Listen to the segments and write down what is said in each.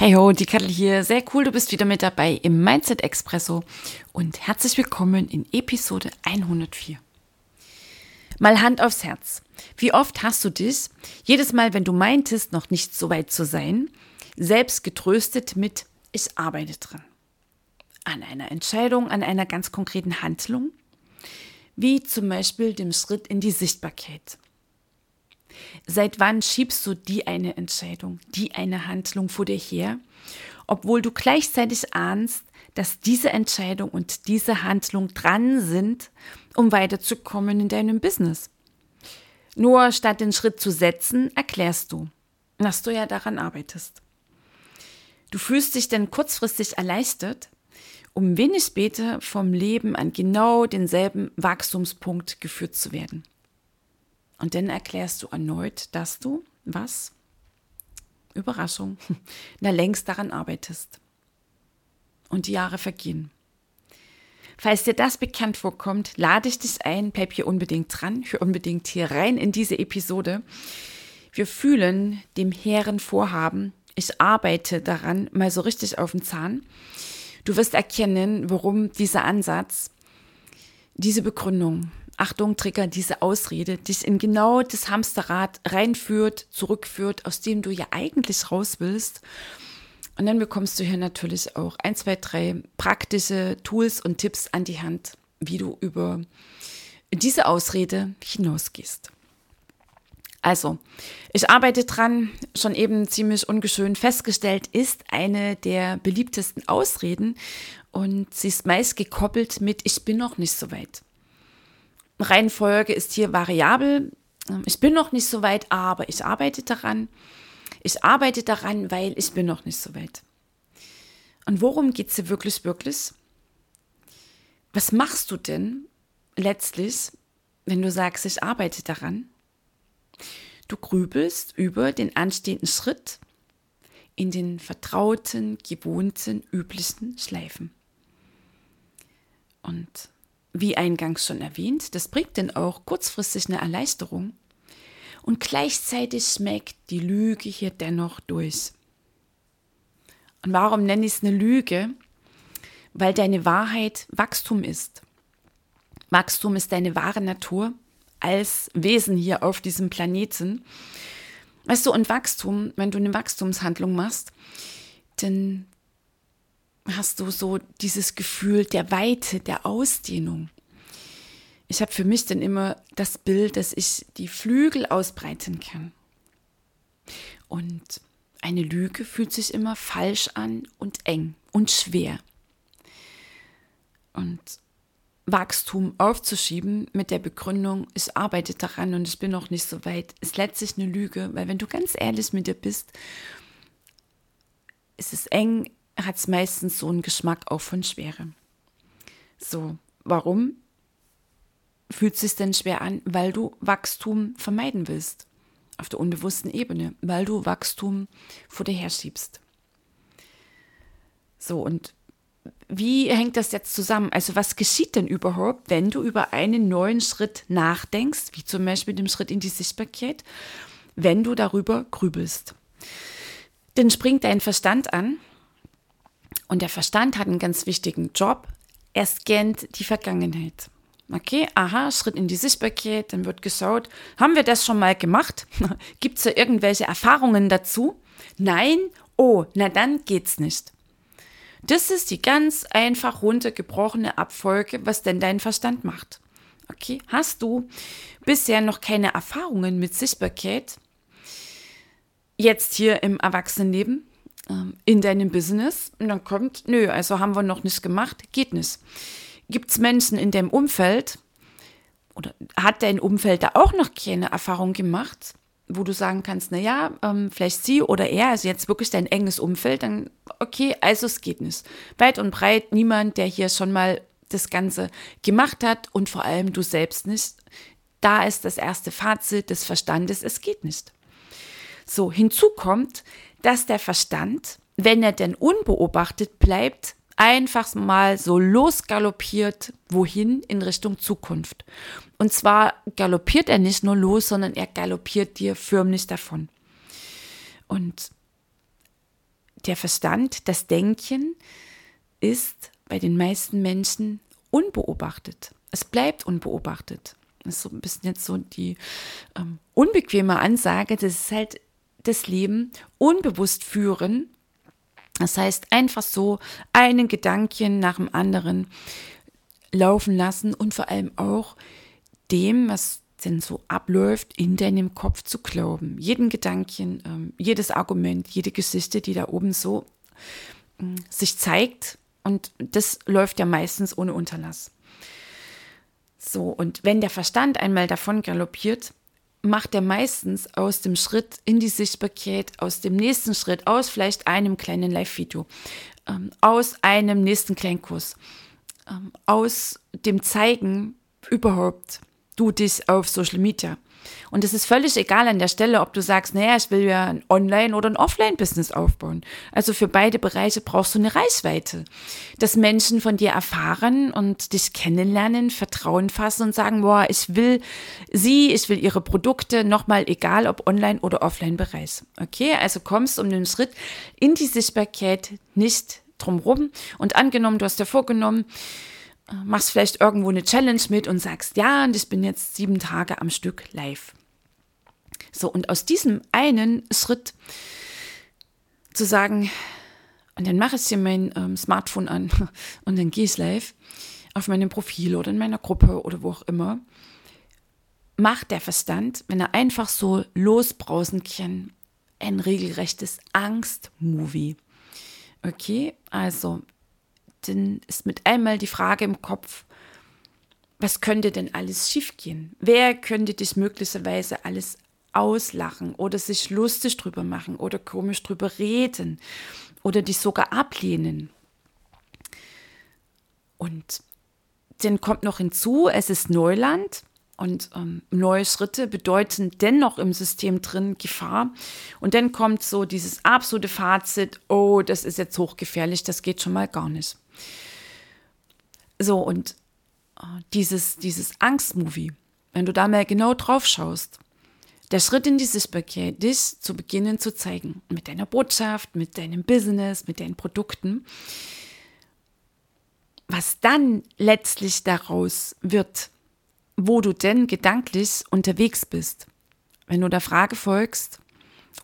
Hey ho, die Kattel hier. Sehr cool, du bist wieder mit dabei im Mindset Expresso und herzlich willkommen in Episode 104. Mal Hand aufs Herz. Wie oft hast du dich, jedes Mal, wenn du meintest, noch nicht so weit zu sein, selbst getröstet mit Ich arbeite dran. An einer Entscheidung, an einer ganz konkreten Handlung, wie zum Beispiel dem Schritt in die Sichtbarkeit Seit wann schiebst du die eine Entscheidung, die eine Handlung vor dir her, obwohl du gleichzeitig ahnst, dass diese Entscheidung und diese Handlung dran sind, um weiterzukommen in deinem Business? Nur statt den Schritt zu setzen, erklärst du, dass du ja daran arbeitest. Du fühlst dich dann kurzfristig erleichtert, um wenig später vom Leben an genau denselben Wachstumspunkt geführt zu werden. Und dann erklärst du erneut, dass du was? Überraschung, na längst daran arbeitest. Und die Jahre vergehen. Falls dir das bekannt vorkommt, lade ich dich ein, bleib hier unbedingt dran, hör unbedingt hier rein in diese Episode. Wir fühlen dem hehren Vorhaben, ich arbeite daran, mal so richtig auf den Zahn. Du wirst erkennen, warum dieser Ansatz, diese Begründung, Achtung, Trigger, diese Ausrede dich in genau das Hamsterrad reinführt, zurückführt, aus dem du ja eigentlich raus willst. Und dann bekommst du hier natürlich auch ein, zwei, drei praktische Tools und Tipps an die Hand, wie du über diese Ausrede hinausgehst. Also, ich arbeite dran, schon eben ziemlich ungeschön festgestellt, ist eine der beliebtesten Ausreden und sie ist meist gekoppelt mit Ich bin noch nicht so weit. Reihenfolge ist hier variabel. Ich bin noch nicht so weit, aber ich arbeite daran. Ich arbeite daran, weil ich bin noch nicht so weit. Und worum geht es hier wirklich, wirklich? Was machst du denn letztlich, wenn du sagst, ich arbeite daran? Du grübelst über den anstehenden Schritt in den vertrauten, gewohnten, üblichen Schleifen. Und wie eingangs schon erwähnt, das bringt denn auch kurzfristig eine Erleichterung. Und gleichzeitig schmeckt die Lüge hier dennoch durch. Und warum nenne ich es eine Lüge? Weil deine Wahrheit Wachstum ist. Wachstum ist deine wahre Natur als Wesen hier auf diesem Planeten. Weißt du, und Wachstum, wenn du eine Wachstumshandlung machst, dann hast du so dieses Gefühl der Weite, der Ausdehnung. Ich habe für mich dann immer das Bild, dass ich die Flügel ausbreiten kann. Und eine Lüge fühlt sich immer falsch an und eng und schwer. Und Wachstum aufzuschieben mit der Begründung, ich arbeite daran und ich bin noch nicht so weit, ist letztlich eine Lüge, weil wenn du ganz ehrlich mit dir bist, ist es eng, hat es meistens so einen Geschmack auch von Schwere. So, warum fühlt es sich denn schwer an? Weil du Wachstum vermeiden willst. Auf der unbewussten Ebene, weil du Wachstum vor dir herschiebst. So, und wie hängt das jetzt zusammen? Also, was geschieht denn überhaupt, wenn du über einen neuen Schritt nachdenkst, wie zum Beispiel dem Schritt in die Sichtbarkeit, wenn du darüber grübelst? Dann springt dein Verstand an und der Verstand hat einen ganz wichtigen Job. Er scannt die Vergangenheit. Okay, aha, Schritt in die Sichtbarkeit, dann wird geschaut, haben wir das schon mal gemacht? Gibt es da irgendwelche Erfahrungen dazu? Nein? Oh, na dann geht's nicht. Das ist die ganz einfach runtergebrochene Abfolge, was denn dein Verstand macht. Okay, hast du bisher noch keine Erfahrungen mit Sichtbarkeit? Jetzt hier im Erwachsenenleben? Ähm, in deinem Business und dann kommt, nö, also haben wir noch nicht gemacht, geht nicht. Gibt es Menschen in deinem Umfeld oder hat dein Umfeld da auch noch keine Erfahrung gemacht, wo du sagen kannst, na ja, ähm, vielleicht sie oder er, also jetzt wirklich dein enges Umfeld, dann okay, also es geht nicht. Weit und breit niemand, der hier schon mal das Ganze gemacht hat und vor allem du selbst nicht. Da ist das erste Fazit des Verstandes, es geht nicht. So, hinzu kommt, dass der Verstand, wenn er denn unbeobachtet bleibt, einfach mal so losgaloppiert, wohin in Richtung Zukunft. Und zwar galoppiert er nicht nur los, sondern er galoppiert dir förmlich davon. Und der Verstand, das Denken ist bei den meisten Menschen unbeobachtet. Es bleibt unbeobachtet. Das ist so ein bisschen jetzt so die ähm, unbequeme Ansage, das ist halt das Leben unbewusst führen das heißt, einfach so einen Gedanken nach dem anderen laufen lassen und vor allem auch dem, was denn so abläuft, in deinem Kopf zu glauben. Jeden Gedanken, ähm, jedes Argument, jede Geschichte, die da oben so äh, sich zeigt. Und das läuft ja meistens ohne Unterlass. So, und wenn der Verstand einmal davon galoppiert, macht er meistens aus dem Schritt in die Sichtbarkeit, aus dem nächsten Schritt, aus vielleicht einem kleinen Live-Video, ähm, aus einem nächsten Kleinkurs, ähm, aus dem Zeigen überhaupt du dich auf Social Media. Und es ist völlig egal an der Stelle, ob du sagst, naja, ich will ja ein Online- oder ein Offline-Business aufbauen. Also für beide Bereiche brauchst du eine Reichweite. Dass Menschen von dir erfahren und dich kennenlernen, Vertrauen fassen und sagen, boah, ich will sie, ich will ihre Produkte, nochmal egal ob Online- oder Offline-Bereich. Okay, also kommst um den Schritt in die Sichtbarkeit nicht drumrum. Und angenommen, du hast dir vorgenommen, machst vielleicht irgendwo eine Challenge mit und sagst, ja, und ich bin jetzt sieben Tage am Stück live. So, und aus diesem einen Schritt zu sagen, und dann mache ich hier mein ähm, Smartphone an und dann gehe ich live auf meinem Profil oder in meiner Gruppe oder wo auch immer, macht der Verstand, wenn er einfach so losbrausen kann, ein regelrechtes Angst-Movie. Okay, also dann ist mit einmal die Frage im Kopf, was könnte denn alles schiefgehen? Wer könnte dich möglicherweise alles auslachen oder sich lustig drüber machen oder komisch drüber reden oder dich sogar ablehnen? Und dann kommt noch hinzu, es ist Neuland und ähm, neue Schritte bedeuten dennoch im System drin Gefahr. Und dann kommt so dieses absolute Fazit, oh, das ist jetzt hochgefährlich, das geht schon mal gar nicht. So, und äh, dieses, dieses Angstmovie, wenn du da mal genau drauf schaust, der Schritt in die Sichtbarkeit, dich zu beginnen zu zeigen, mit deiner Botschaft, mit deinem Business, mit deinen Produkten, was dann letztlich daraus wird, wo du denn gedanklich unterwegs bist. Wenn du der Frage folgst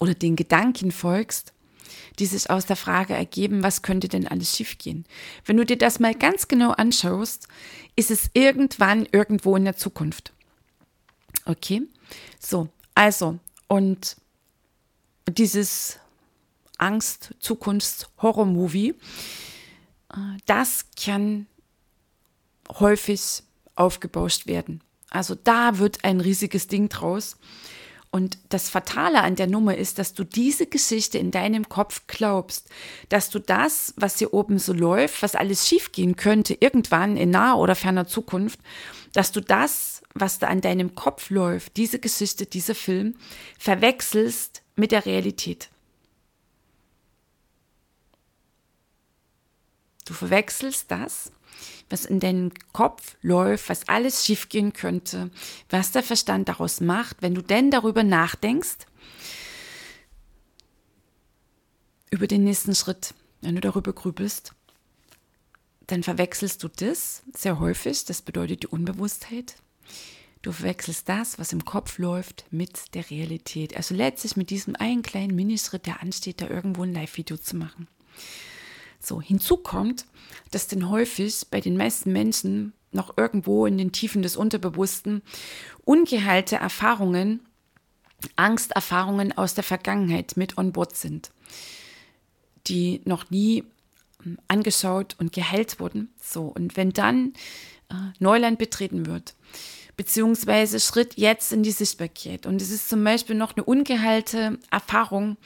oder den Gedanken folgst, die sich aus der Frage ergeben, was könnte denn alles schiefgehen. Wenn du dir das mal ganz genau anschaust, ist es irgendwann irgendwo in der Zukunft. Okay? So, also, und dieses Angst, Zukunfts, Horror-Movie, äh, das kann häufig aufgebauscht werden. Also da wird ein riesiges Ding draus. Und das Fatale an der Nummer ist, dass du diese Geschichte in deinem Kopf glaubst, dass du das, was hier oben so läuft, was alles schiefgehen könnte, irgendwann in naher oder ferner Zukunft, dass du das, was da an deinem Kopf läuft, diese Geschichte, dieser Film, verwechselst mit der Realität. Du verwechselst das was in deinem Kopf läuft, was alles schiefgehen könnte, was der Verstand daraus macht, wenn du denn darüber nachdenkst, über den nächsten Schritt, wenn du darüber grübelst, dann verwechselst du das sehr häufig, das bedeutet die Unbewusstheit. Du verwechselst das, was im Kopf läuft, mit der Realität. Also letztlich mit diesem einen kleinen Minischritt, der ansteht, da irgendwo ein Live-Video zu machen. So, hinzu kommt, dass denn häufig bei den meisten Menschen noch irgendwo in den Tiefen des Unterbewussten ungeheilte Erfahrungen, Angsterfahrungen aus der Vergangenheit mit on board sind, die noch nie hm, angeschaut und geheilt wurden. So, und wenn dann äh, Neuland betreten wird, beziehungsweise Schritt jetzt in die Sichtbarkeit. Und es ist zum Beispiel noch eine ungeheilte Erfahrung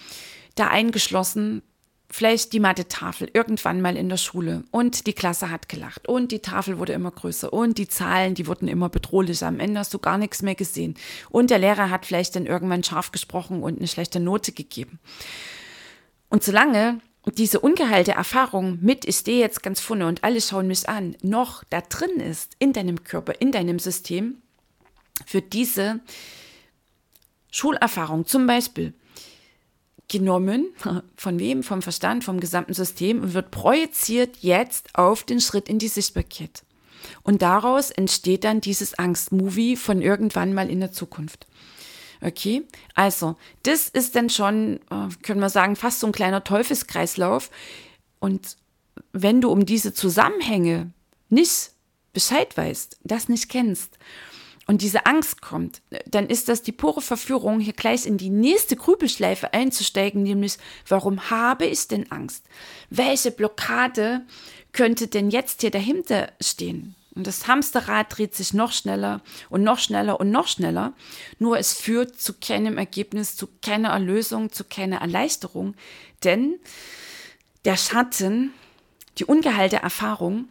da eingeschlossen, vielleicht die Mathe-Tafel irgendwann mal in der Schule und die Klasse hat gelacht und die Tafel wurde immer größer und die Zahlen, die wurden immer bedrohlicher. Am Ende hast du gar nichts mehr gesehen. Und der Lehrer hat vielleicht dann irgendwann scharf gesprochen und eine schlechte Note gegeben. Und solange diese ungeheilte Erfahrung mit, ich stehe jetzt ganz vorne und alle schauen mich an, noch da drin ist, in deinem Körper, in deinem System, für diese Schulerfahrung zum Beispiel genommen, von wem? Vom Verstand, vom gesamten System und wird projiziert jetzt auf den Schritt in die Sichtbarkeit. Und daraus entsteht dann dieses Angstmovie von irgendwann mal in der Zukunft. Okay, also das ist dann schon, äh, können wir sagen, fast so ein kleiner Teufelskreislauf. Und wenn du um diese Zusammenhänge nicht Bescheid weißt, das nicht kennst und diese Angst kommt, dann ist das die pure Verführung, hier gleich in die nächste Grübelschleife einzusteigen, nämlich warum habe ich denn Angst? Welche Blockade könnte denn jetzt hier dahinter stehen? Und das Hamsterrad dreht sich noch schneller und noch schneller und noch schneller. Nur es führt zu keinem Ergebnis, zu keiner Erlösung, zu keiner Erleichterung. Denn der Schatten, die ungeheilte Erfahrung,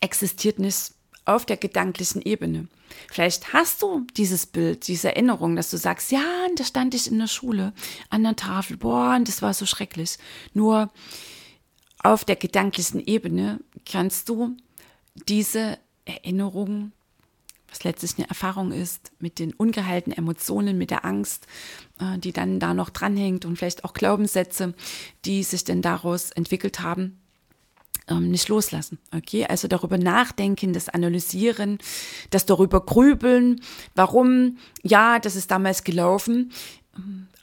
existiert nicht auf der gedanklichen Ebene. Vielleicht hast du dieses Bild, diese Erinnerung, dass du sagst, ja, da stand ich in der Schule an der Tafel, boah, und das war so schrecklich. Nur auf der gedanklichen Ebene kannst du diese Erinnerung, was letztlich eine Erfahrung ist, mit den ungeheilten Emotionen, mit der Angst, äh, die dann da noch dranhängt und vielleicht auch Glaubenssätze, die sich denn daraus entwickelt haben, ähm, nicht loslassen. Okay, also darüber nachdenken, das analysieren, das darüber grübeln, warum, ja, das ist damals gelaufen.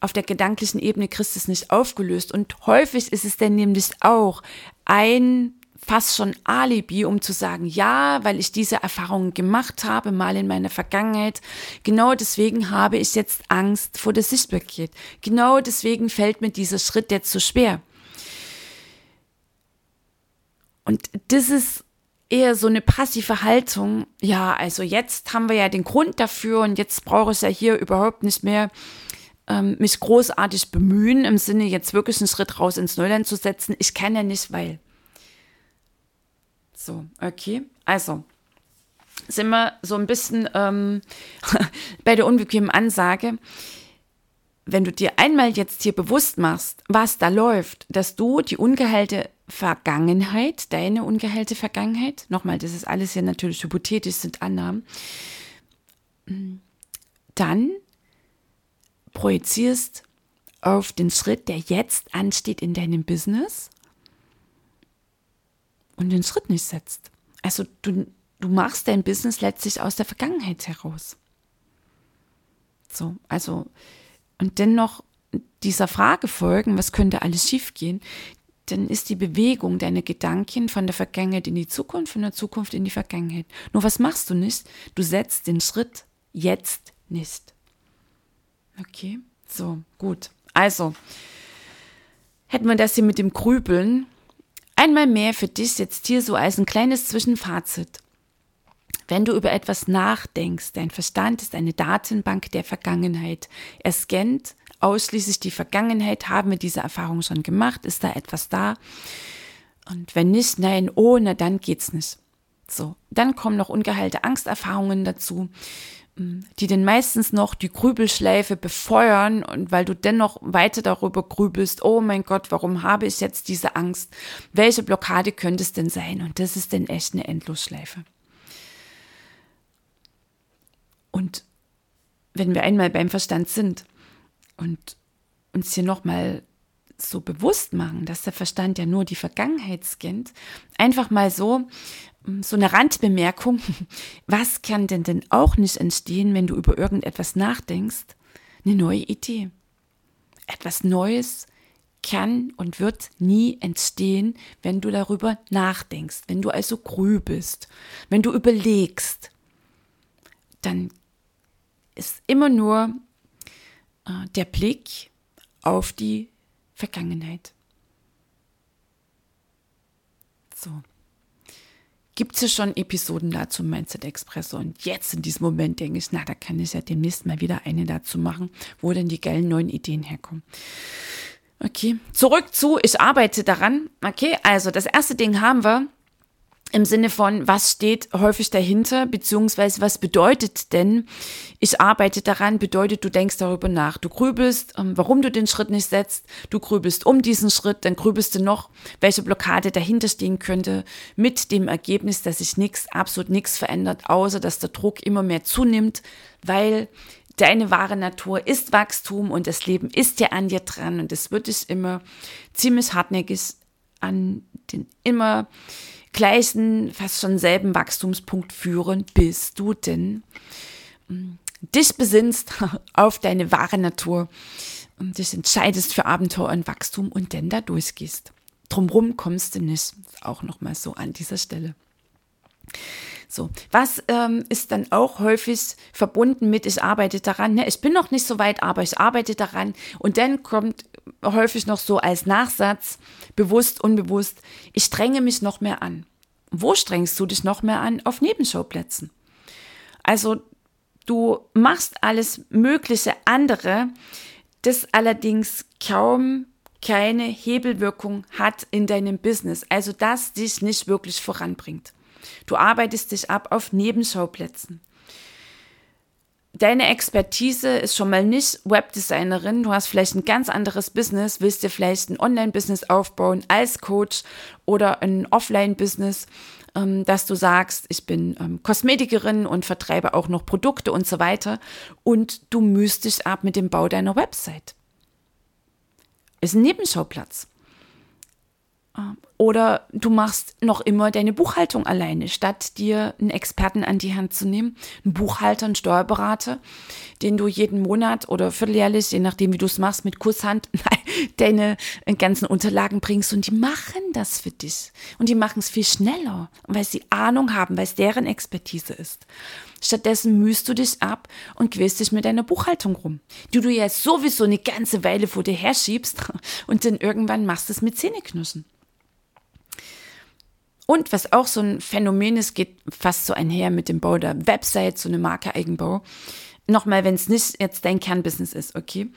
Auf der gedanklichen Ebene kriegst du es nicht aufgelöst. Und häufig ist es dann nämlich auch ein fast schon Alibi, um zu sagen, ja, weil ich diese Erfahrungen gemacht habe, mal in meiner Vergangenheit. Genau deswegen habe ich jetzt Angst vor der Sichtbarkeit. Genau deswegen fällt mir dieser Schritt jetzt so schwer. Und das ist eher so eine passive Haltung. Ja, also jetzt haben wir ja den Grund dafür und jetzt brauche ich ja hier überhaupt nicht mehr ähm, mich großartig bemühen, im Sinne jetzt wirklich einen Schritt raus ins Neuland zu setzen. Ich kann ja nicht, weil. So, okay. Also, sind wir so ein bisschen ähm, bei der unbequemen Ansage. Wenn du dir einmal jetzt hier bewusst machst, was da läuft, dass du die ungeheilte Vergangenheit, deine ungeheilte Vergangenheit, nochmal, das ist alles ja natürlich hypothetisch, sind Annahmen, dann projizierst auf den Schritt, der jetzt ansteht in deinem Business und den Schritt nicht setzt. Also du, du machst dein Business letztlich aus der Vergangenheit heraus. So, also, und dennoch dieser Frage folgen, was könnte alles schiefgehen, dann ist die Bewegung deiner Gedanken von der Vergangenheit in die Zukunft, von der Zukunft in die Vergangenheit. Nur was machst du nicht? Du setzt den Schritt jetzt nicht. Okay, so, gut. Also, hätten wir das hier mit dem Grübeln, Einmal mehr für dich jetzt hier so als ein kleines Zwischenfazit. Wenn du über etwas nachdenkst, dein Verstand ist eine Datenbank der Vergangenheit. Er scannt ausschließlich die Vergangenheit. Haben wir diese Erfahrung schon gemacht? Ist da etwas da? Und wenn nicht, nein, oh, na dann geht's nicht. So, dann kommen noch ungeheilte Angsterfahrungen dazu die denn meistens noch die Grübelschleife befeuern und weil du dennoch weiter darüber grübelst, oh mein Gott, warum habe ich jetzt diese Angst? Welche Blockade könnte es denn sein? Und das ist denn echt eine Endlosschleife. Und wenn wir einmal beim Verstand sind und uns hier nochmal so bewusst machen, dass der Verstand ja nur die Vergangenheit scannt, einfach mal so so eine Randbemerkung. Was kann denn denn auch nicht entstehen, wenn du über irgendetwas nachdenkst? Eine neue Idee. Etwas Neues kann und wird nie entstehen, wenn du darüber nachdenkst, wenn du also grübelst, wenn du überlegst. Dann ist immer nur der Blick auf die Vergangenheit. So. gibt es ja schon Episoden dazu Mindset Expresso. Und jetzt in diesem Moment denke ich, na, da kann ich ja demnächst mal wieder eine dazu machen, wo denn die geilen neuen Ideen herkommen. Okay, zurück zu, ich arbeite daran. Okay, also das erste Ding haben wir im Sinne von, was steht häufig dahinter, beziehungsweise was bedeutet denn, ich arbeite daran, bedeutet, du denkst darüber nach. Du grübelst, ähm, warum du den Schritt nicht setzt, du grübelst um diesen Schritt, dann grübelst du noch, welche Blockade dahinter stehen könnte, mit dem Ergebnis, dass sich nichts, absolut nichts verändert, außer dass der Druck immer mehr zunimmt, weil deine wahre Natur ist Wachstum und das Leben ist ja an dir dran und es wird dich immer ziemlich hartnäckig an den immer gleichen, fast schon selben Wachstumspunkt führen, bis du denn hm, dich besinnst auf deine wahre Natur und dich entscheidest für Abenteuer und Wachstum und dann da durchgehst. Drumrum kommst du nicht. Auch nochmal so an dieser Stelle. So, was ähm, ist dann auch häufig verbunden mit, ich arbeite daran, ne? ich bin noch nicht so weit, aber ich arbeite daran. Und dann kommt häufig noch so als Nachsatz, bewusst, unbewusst, ich strenge mich noch mehr an. Wo strengst du dich noch mehr an? Auf Nebenschauplätzen. Also du machst alles mögliche andere, das allerdings kaum keine Hebelwirkung hat in deinem Business, also das dich nicht wirklich voranbringt. Du arbeitest dich ab auf Nebenschauplätzen. Deine Expertise ist schon mal nicht Webdesignerin. Du hast vielleicht ein ganz anderes Business, willst dir vielleicht ein Online-Business aufbauen als Coach oder ein Offline-Business, ähm, dass du sagst, ich bin ähm, Kosmetikerin und vertreibe auch noch Produkte und so weiter. Und du müsst dich ab mit dem Bau deiner Website. Ist ein Nebenschauplatz. Oder du machst noch immer deine Buchhaltung alleine, statt dir einen Experten an die Hand zu nehmen, einen Buchhalter, einen Steuerberater, den du jeden Monat oder vierteljährlich, je nachdem wie du es machst, mit Kusshand deine ganzen Unterlagen bringst und die machen das für dich. Und die machen es viel schneller, weil sie Ahnung haben, weil es deren Expertise ist. Stattdessen mühst du dich ab und quälst dich mit deiner Buchhaltung rum, die du ja sowieso eine ganze Weile vor dir herschiebst und dann irgendwann machst es mit Zähneknirschen. Und was auch so ein Phänomen ist, geht fast so einher mit dem Bau der Website, so eine Marke Eigenbau. Nochmal, wenn es nicht jetzt dein Kernbusiness ist, okay,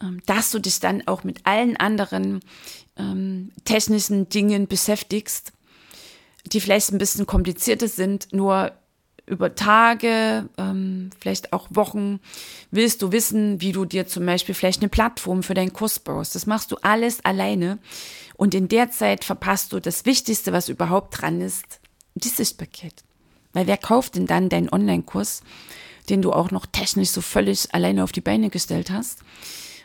ähm, dass du dich dann auch mit allen anderen ähm, technischen Dingen beschäftigst, die vielleicht ein bisschen komplizierter sind, nur über Tage, ähm, vielleicht auch Wochen, willst du wissen, wie du dir zum Beispiel vielleicht eine Plattform für deinen Kurs baust. Das machst du alles alleine. Und in der Zeit verpasst du das Wichtigste, was überhaupt dran ist, die Sichtbarkeit. Weil wer kauft denn dann deinen Online-Kurs, den du auch noch technisch so völlig alleine auf die Beine gestellt hast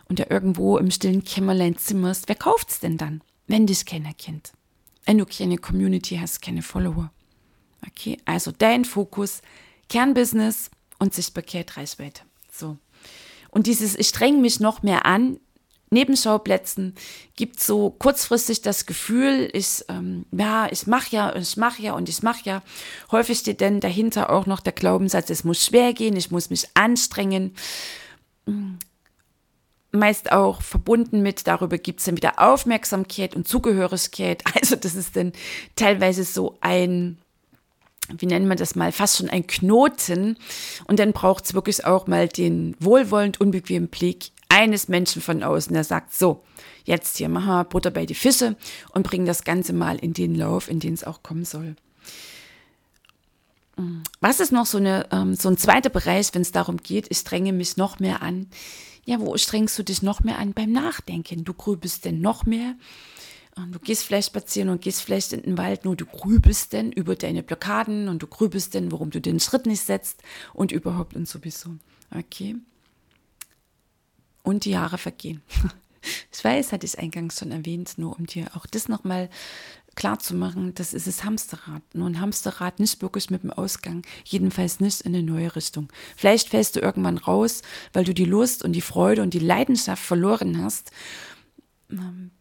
und der irgendwo im stillen Kämmerlein zimmerst? Wer kauft's denn dann, wenn dich keiner kennt? Wenn du keine Community hast, keine Follower. Okay, also dein Fokus, Kernbusiness und Sichtbarkeit, Reichweite. So. Und dieses, ich streng mich noch mehr an, Nebenschauplätzen gibt so kurzfristig das Gefühl, ich, ähm, ja, ich mache ja, ich mache ja und ich mache ja. Häufig steht denn dahinter auch noch der Glaubenssatz, es muss schwer gehen, ich muss mich anstrengen. Meist auch verbunden mit, darüber gibt es dann wieder Aufmerksamkeit und Zugehörigkeit. Also das ist dann teilweise so ein, wie nennt man das mal, fast schon ein Knoten. Und dann braucht es wirklich auch mal den wohlwollend unbequemen Blick eines Menschen von außen, der sagt, so, jetzt hier machen wir Butter bei die Fische und bringen das Ganze mal in den Lauf, in den es auch kommen soll. Was ist noch so, eine, ähm, so ein zweiter Bereich, wenn es darum geht, ich strenge mich noch mehr an? Ja, wo strengst du dich noch mehr an? Beim Nachdenken. Du grübelst denn noch mehr? Du gehst vielleicht spazieren und gehst vielleicht in den Wald, nur du grübelst denn über deine Blockaden und du grübelst denn, warum du den Schritt nicht setzt und überhaupt und sowieso. Okay. Und die Jahre vergehen. Ich weiß, hatte ich eingangs schon erwähnt, nur um dir auch das nochmal klar zu machen, das ist das Hamsterrad. Nur ein Hamsterrad nicht wirklich mit dem Ausgang, jedenfalls nicht in eine neue Richtung. Vielleicht fällst du irgendwann raus, weil du die Lust und die Freude und die Leidenschaft verloren hast ähm,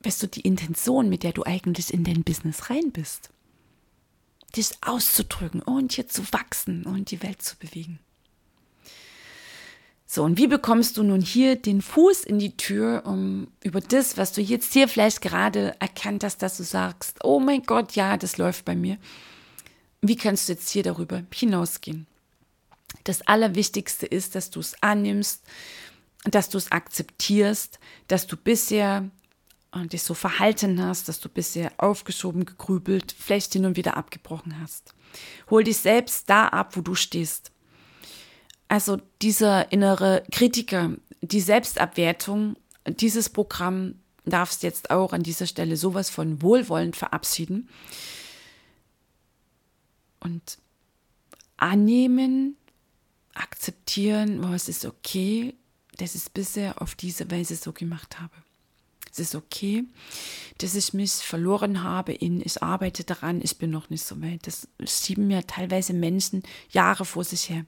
weißt du, die Intention, mit der du eigentlich in dein Business rein bist. Dich auszudrücken und hier zu wachsen und die Welt zu bewegen. So, und wie bekommst du nun hier den Fuß in die Tür, um über das, was du jetzt hier vielleicht gerade erkannt hast, dass du sagst, oh mein Gott, ja, das läuft bei mir. Wie kannst du jetzt hier darüber hinausgehen? Das Allerwichtigste ist, dass du es annimmst, dass du es akzeptierst, dass du bisher äh, dich so verhalten hast, dass du bisher aufgeschoben, gegrübelt, vielleicht hin und wieder abgebrochen hast. Hol dich selbst da ab, wo du stehst. Also dieser innere Kritiker, die Selbstabwertung, dieses Programm darfst jetzt auch an dieser Stelle sowas von wohlwollend verabschieden und annehmen, akzeptieren, oh, es ist okay, dass ich es bisher auf diese Weise so gemacht habe. Es ist okay, dass ich mich verloren habe in, ich arbeite daran, ich bin noch nicht so weit. Das schieben mir teilweise Menschen Jahre vor sich her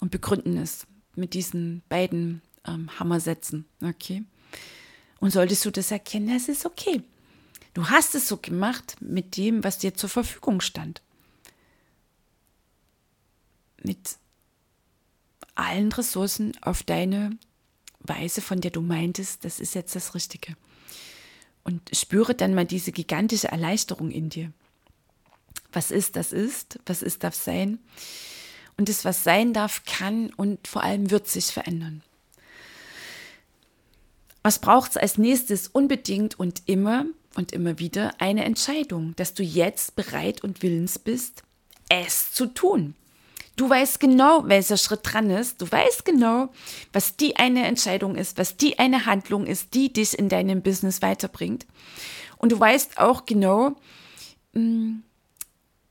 und begründen es mit diesen beiden ähm, Hammersätzen. Okay? Und solltest du das erkennen, das ist okay. Du hast es so gemacht mit dem, was dir zur Verfügung stand. Mit allen Ressourcen auf deine Weise, von der du meintest, das ist jetzt das Richtige. Und spüre dann mal diese gigantische Erleichterung in dir. Was ist, das ist. Was ist, darf sein. Und das, was sein darf, kann und vor allem wird sich verändern. Was braucht es als nächstes unbedingt und immer und immer wieder eine Entscheidung, dass du jetzt bereit und willens bist, es zu tun. Du weißt genau, welcher Schritt dran ist. Du weißt genau, was die eine Entscheidung ist, was die eine Handlung ist, die dich in deinem Business weiterbringt. Und du weißt auch genau, hm,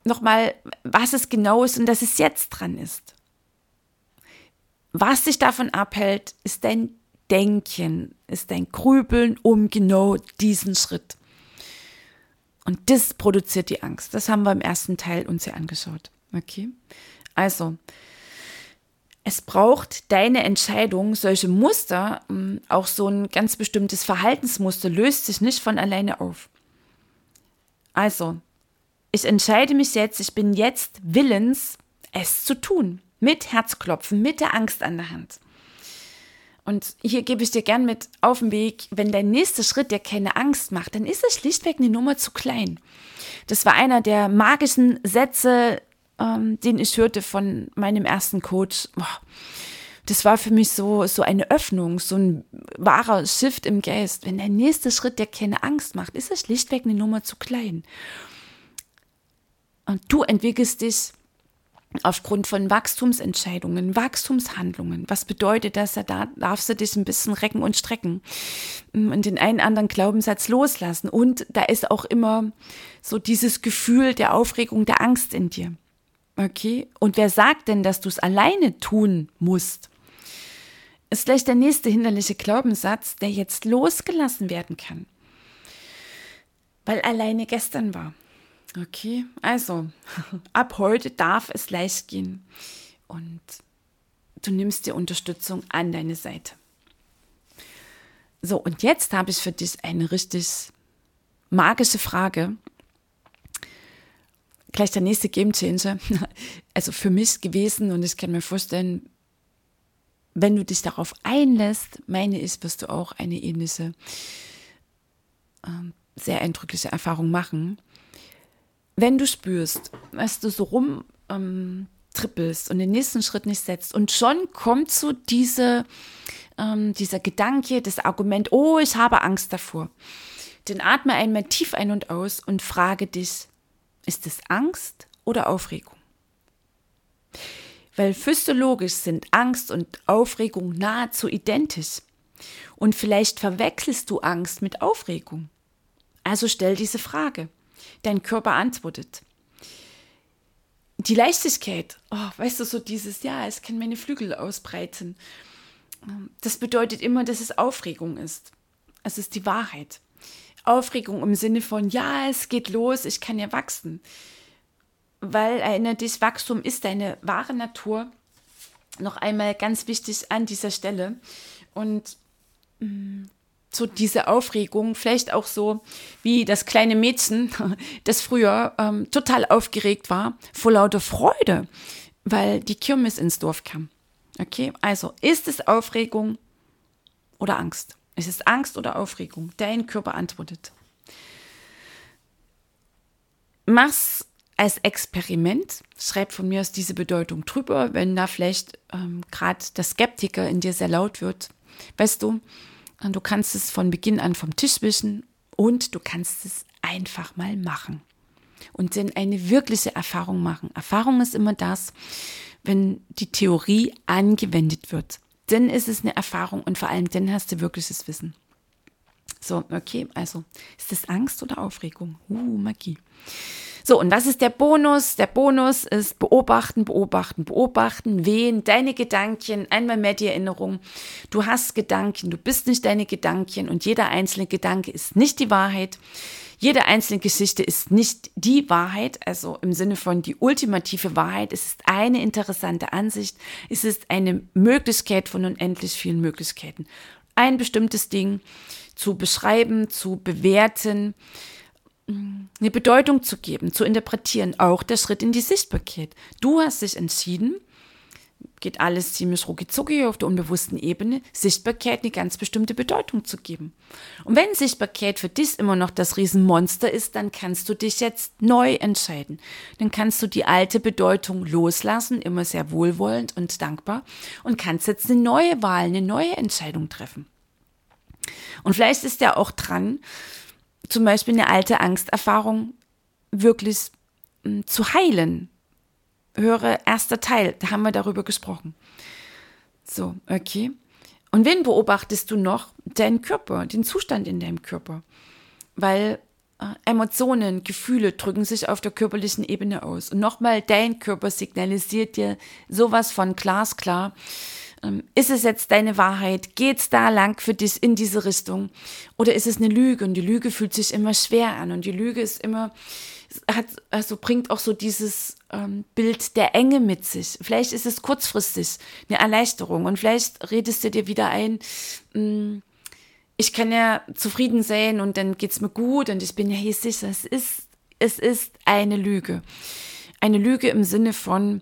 nochmal, was es genau ist und dass es jetzt dran ist. Was dich davon abhält, ist dein Denken, ist dein Grübeln um genau diesen Schritt. Und das produziert die Angst. Das haben wir im ersten Teil uns ja angeschaut. Okay? Also, es braucht deine Entscheidung, solche Muster, hm, auch so ein ganz bestimmtes Verhaltensmuster löst sich nicht von alleine auf. Also, ich entscheide mich jetzt, ich bin jetzt willens, es zu tun. Mit Herzklopfen, mit der Angst an der Hand. Und hier gebe ich dir gern mit auf den Weg, wenn dein nächster Schritt dir keine Angst macht, dann ist es schlichtweg eine Nummer zu klein. Das war einer der magischen Sätze, ähm, den ich hörte von meinem ersten Coach. Das war für mich so, so eine Öffnung, so ein wahrer Shift im Geist. Wenn dein nächster Schritt dir keine Angst macht, ist es schlichtweg eine Nummer zu klein. Und du entwickelst dich aufgrund von Wachstumsentscheidungen, Wachstumshandlungen. Was bedeutet das? Da darfst du dich ein bisschen recken und strecken und den einen anderen Glaubenssatz loslassen. Und da ist auch immer so dieses Gefühl der Aufregung, der Angst in dir. Okay? Und wer sagt denn, dass du es alleine tun musst? Ist gleich der nächste hinderliche Glaubenssatz, der jetzt losgelassen werden kann. Weil alleine gestern war. Okay, also ab heute darf es leicht gehen und du nimmst dir Unterstützung an deine Seite. So, und jetzt habe ich für dich eine richtig magische Frage. Gleich der nächste Game Changer. Also für mich gewesen und ich kann mir vorstellen, wenn du dich darauf einlässt, meine ich, wirst du auch eine ähnliche, äh, sehr eindrückliche Erfahrung machen wenn du spürst, dass du so rum ähm, trippelst und den nächsten Schritt nicht setzt und schon kommt so diese, ähm, dieser Gedanke, das Argument, oh, ich habe Angst davor. Dann atme einmal tief ein und aus und frage dich, ist es Angst oder Aufregung? Weil physiologisch sind Angst und Aufregung nahezu identisch. Und vielleicht verwechselst du Angst mit Aufregung. Also stell diese Frage dein Körper antwortet. Die Leichtigkeit, oh, weißt du, so dieses, ja, es kann meine Flügel ausbreiten. Das bedeutet immer, dass es Aufregung ist. Es ist die Wahrheit. Aufregung im Sinne von, ja, es geht los, ich kann ja wachsen. Weil erinnere dich, Wachstum ist deine wahre Natur. Noch einmal ganz wichtig an dieser Stelle. Und mm, so diese Aufregung, vielleicht auch so wie das kleine Mädchen, das früher ähm, total aufgeregt war, vor lauter Freude, weil die Kirmes ins Dorf kam. Okay, also ist es Aufregung oder Angst? Ist es Angst oder Aufregung? Dein Körper antwortet. Mach's als Experiment. Schreib von mir aus diese Bedeutung drüber, wenn da vielleicht ähm, gerade der Skeptiker in dir sehr laut wird. Weißt du, du kannst es von Beginn an vom Tisch wischen und du kannst es einfach mal machen. Und dann eine wirkliche Erfahrung machen. Erfahrung ist immer das, wenn die Theorie angewendet wird. Dann ist es eine Erfahrung und vor allem dann hast du wirkliches Wissen. So, okay, also ist das Angst oder Aufregung? Uh, Magie. So, und was ist der Bonus? Der Bonus ist beobachten, beobachten, beobachten, wen, deine Gedanken, einmal mehr die Erinnerung. Du hast Gedanken, du bist nicht deine Gedanken und jeder einzelne Gedanke ist nicht die Wahrheit. Jede einzelne Geschichte ist nicht die Wahrheit, also im Sinne von die ultimative Wahrheit. Es ist eine interessante Ansicht. Es ist eine Möglichkeit von unendlich vielen Möglichkeiten. Ein bestimmtes Ding zu beschreiben, zu bewerten, eine Bedeutung zu geben, zu interpretieren, auch der Schritt in die Sichtbarkeit. Du hast dich entschieden, geht alles ziemlich rucki auf der unbewussten Ebene, Sichtbarkeit eine ganz bestimmte Bedeutung zu geben. Und wenn Sichtbarkeit für dich immer noch das Riesenmonster ist, dann kannst du dich jetzt neu entscheiden. Dann kannst du die alte Bedeutung loslassen, immer sehr wohlwollend und dankbar, und kannst jetzt eine neue Wahl, eine neue Entscheidung treffen. Und vielleicht ist ja auch dran, zum Beispiel eine alte Angsterfahrung wirklich hm, zu heilen. Höre erster Teil, da haben wir darüber gesprochen. So, okay. Und wen beobachtest du noch? Deinen Körper, den Zustand in deinem Körper. Weil äh, Emotionen, Gefühle drücken sich auf der körperlichen Ebene aus. Und nochmal, dein Körper signalisiert dir sowas von glasklar, ähm, ist es jetzt deine Wahrheit? Geht es da lang für dich in diese Richtung? Oder ist es eine Lüge? Und die Lüge fühlt sich immer schwer an. Und die Lüge ist immer, hat, also bringt auch so dieses ähm, Bild der Enge mit sich. Vielleicht ist es kurzfristig eine Erleichterung. Und vielleicht redest du dir wieder ein, mh, mm, ich kann ja zufrieden sein und dann geht es mir gut und ich bin ja hier sicher. Es ist, es ist eine Lüge. Eine Lüge im Sinne von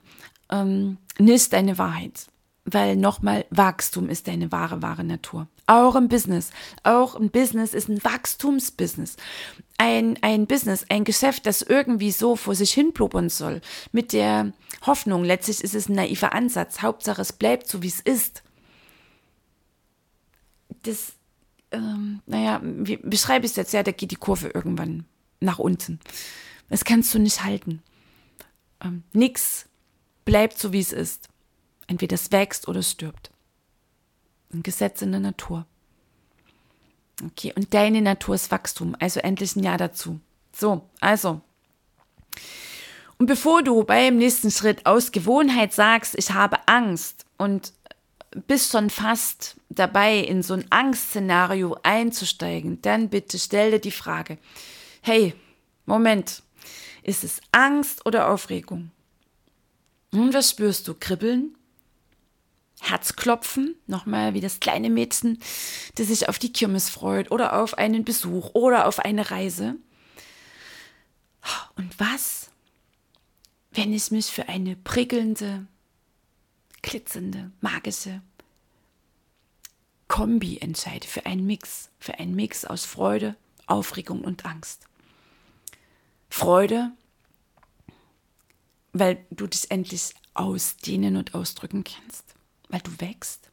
ähm, nicht deine Wahrheit weil nochmal Wachstum ist deine wahre, wahre Natur. Auch im Business. Auch ein Business ist ein Wachstumsbusiness. Ein, ein Business, ein Geschäft, das irgendwie so vor sich hin blubbern soll. Mit der Hoffnung, letztlich ist es ein naiver Ansatz. Hauptsache, es bleibt so, wie es ist. Das, ähm, naja, wie beschreibe ich es jetzt? Ja, da geht die Kurve irgendwann nach unten. Das kannst du nicht halten. Ähm, nix bleibt so, wie es ist. Entweder es wächst oder es stirbt. Ein Gesetz in der Natur. Okay, und deine Natur ist Wachstum, also endlich ein Ja dazu. So, also. Und bevor du beim nächsten Schritt aus Gewohnheit sagst, ich habe Angst und bist schon fast dabei, in so ein Angstszenario einzusteigen, dann bitte stell dir die Frage, hey, Moment, ist es Angst oder Aufregung? Und was spürst du? Kribbeln? Herzklopfen, nochmal wie das kleine Mädchen, das sich auf die Kirmes freut oder auf einen Besuch oder auf eine Reise. Und was, wenn ich mich für eine prickelnde, glitzernde, magische Kombi entscheide, für einen Mix, für einen Mix aus Freude, Aufregung und Angst. Freude, weil du dich endlich ausdehnen und ausdrücken kannst weil du wächst.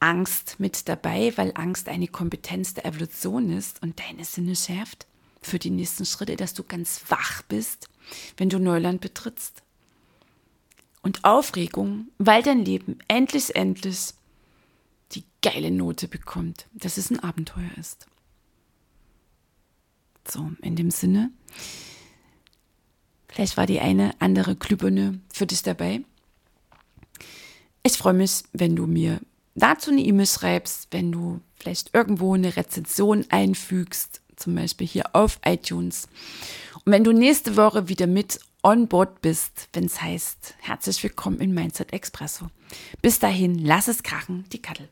Angst mit dabei, weil Angst eine Kompetenz der Evolution ist und deine Sinne schärft für die nächsten Schritte, dass du ganz wach bist, wenn du Neuland betrittst. Und Aufregung, weil dein Leben endlich, endlich die geile Note bekommt, dass es ein Abenteuer ist. So, in dem Sinne, vielleicht war die eine andere Glühbirne für dich dabei. Ich freue mich, wenn du mir dazu eine E-Mail schreibst, wenn du vielleicht irgendwo eine Rezension einfügst, zum Beispiel hier auf iTunes. Und wenn du nächste Woche wieder mit on board bist, wenn es heißt, herzlich willkommen in Mindset Expresso. Bis dahin, lass es krachen, die Kattel.